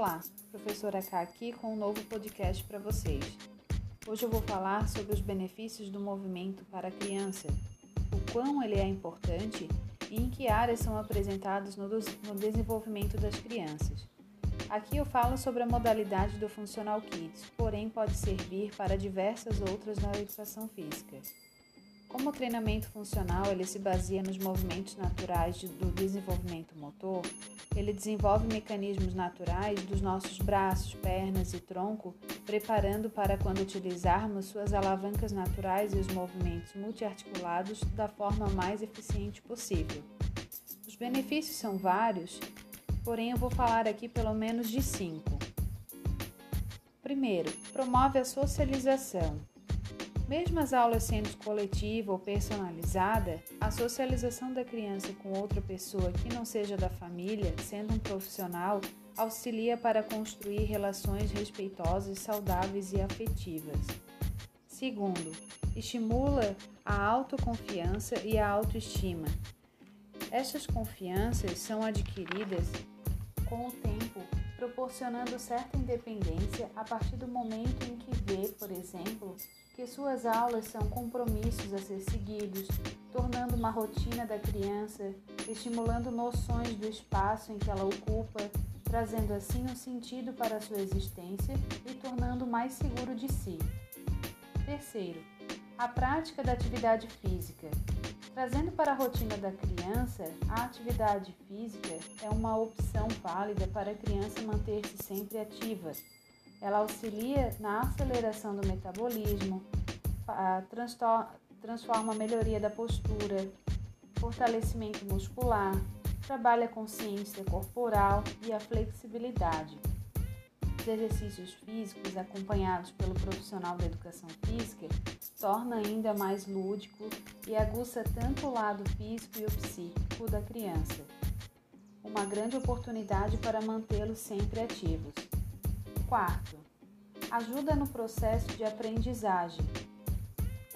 Olá, professora K aqui com um novo podcast para vocês. Hoje eu vou falar sobre os benefícios do movimento para a criança, o quão ele é importante e em que áreas são apresentados no, no desenvolvimento das crianças. Aqui eu falo sobre a modalidade do Funcional Kids, porém pode servir para diversas outras na educação física. Como o treinamento funcional ele se baseia nos movimentos naturais do desenvolvimento motor, ele desenvolve mecanismos naturais dos nossos braços, pernas e tronco, preparando para quando utilizarmos suas alavancas naturais e os movimentos multiarticulados da forma mais eficiente possível. Os benefícios são vários, porém eu vou falar aqui pelo menos de cinco. Primeiro, promove a socialização. Mesmo as aulas sendo coletiva ou personalizada, a socialização da criança com outra pessoa que não seja da família, sendo um profissional, auxilia para construir relações respeitosas, saudáveis e afetivas. Segundo, estimula a autoconfiança e a autoestima. Estas confianças são adquiridas com o tempo, proporcionando certa independência a partir do momento em que vê, por exemplo, que suas aulas são compromissos a ser seguidos, tornando uma rotina da criança, estimulando noções do espaço em que ela ocupa, trazendo assim um sentido para a sua existência e tornando mais seguro de si. Terceiro, a prática da atividade física. Trazendo para a rotina da criança, a atividade física é uma opção válida para a criança manter-se sempre ativa ela auxilia na aceleração do metabolismo, transforma a melhoria da postura, fortalecimento muscular, trabalha a consciência corporal e a flexibilidade. Os exercícios físicos acompanhados pelo profissional da educação física torna ainda mais lúdico e aguça tanto o lado físico e o psíquico da criança. Uma grande oportunidade para mantê-los sempre ativos. Quarto, ajuda no processo de aprendizagem.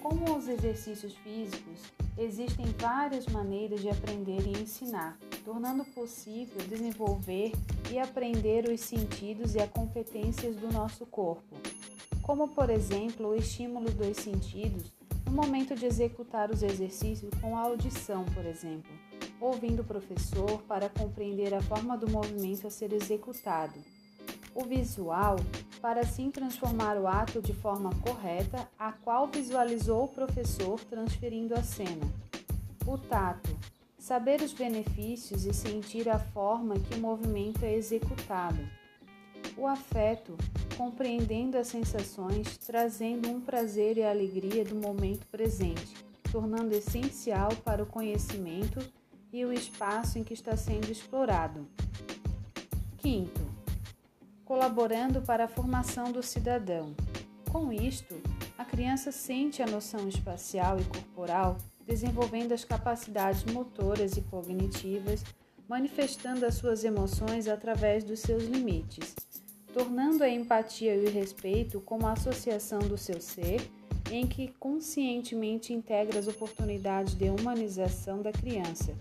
Como os exercícios físicos, existem várias maneiras de aprender e ensinar, tornando possível desenvolver e aprender os sentidos e as competências do nosso corpo, como por exemplo o estímulo dos sentidos no momento de executar os exercícios com a audição, por exemplo, ouvindo o professor para compreender a forma do movimento a ser executado o visual para assim transformar o ato de forma correta, a qual visualizou o professor transferindo a cena. O tato, saber os benefícios e sentir a forma que o movimento é executado. O afeto, compreendendo as sensações, trazendo um prazer e alegria do momento presente, tornando essencial para o conhecimento e o espaço em que está sendo explorado. Quinto, colaborando para a formação do cidadão. Com isto, a criança sente a noção espacial e corporal, desenvolvendo as capacidades motoras e cognitivas, manifestando as suas emoções através dos seus limites, tornando a empatia e o respeito como a associação do seu ser, em que conscientemente integra as oportunidades de humanização da criança,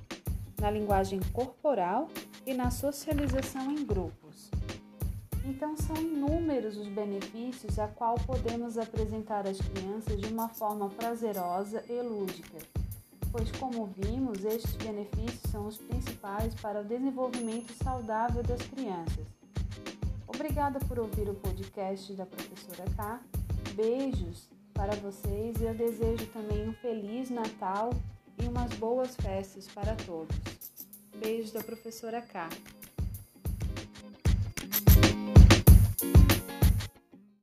na linguagem corporal e na socialização em grupos. Então são inúmeros os benefícios a qual podemos apresentar às crianças de uma forma prazerosa e lúdica, pois como vimos, estes benefícios são os principais para o desenvolvimento saudável das crianças. Obrigada por ouvir o podcast da professora K. Beijos para vocês e eu desejo também um feliz Natal e umas boas festas para todos. Beijos da professora K.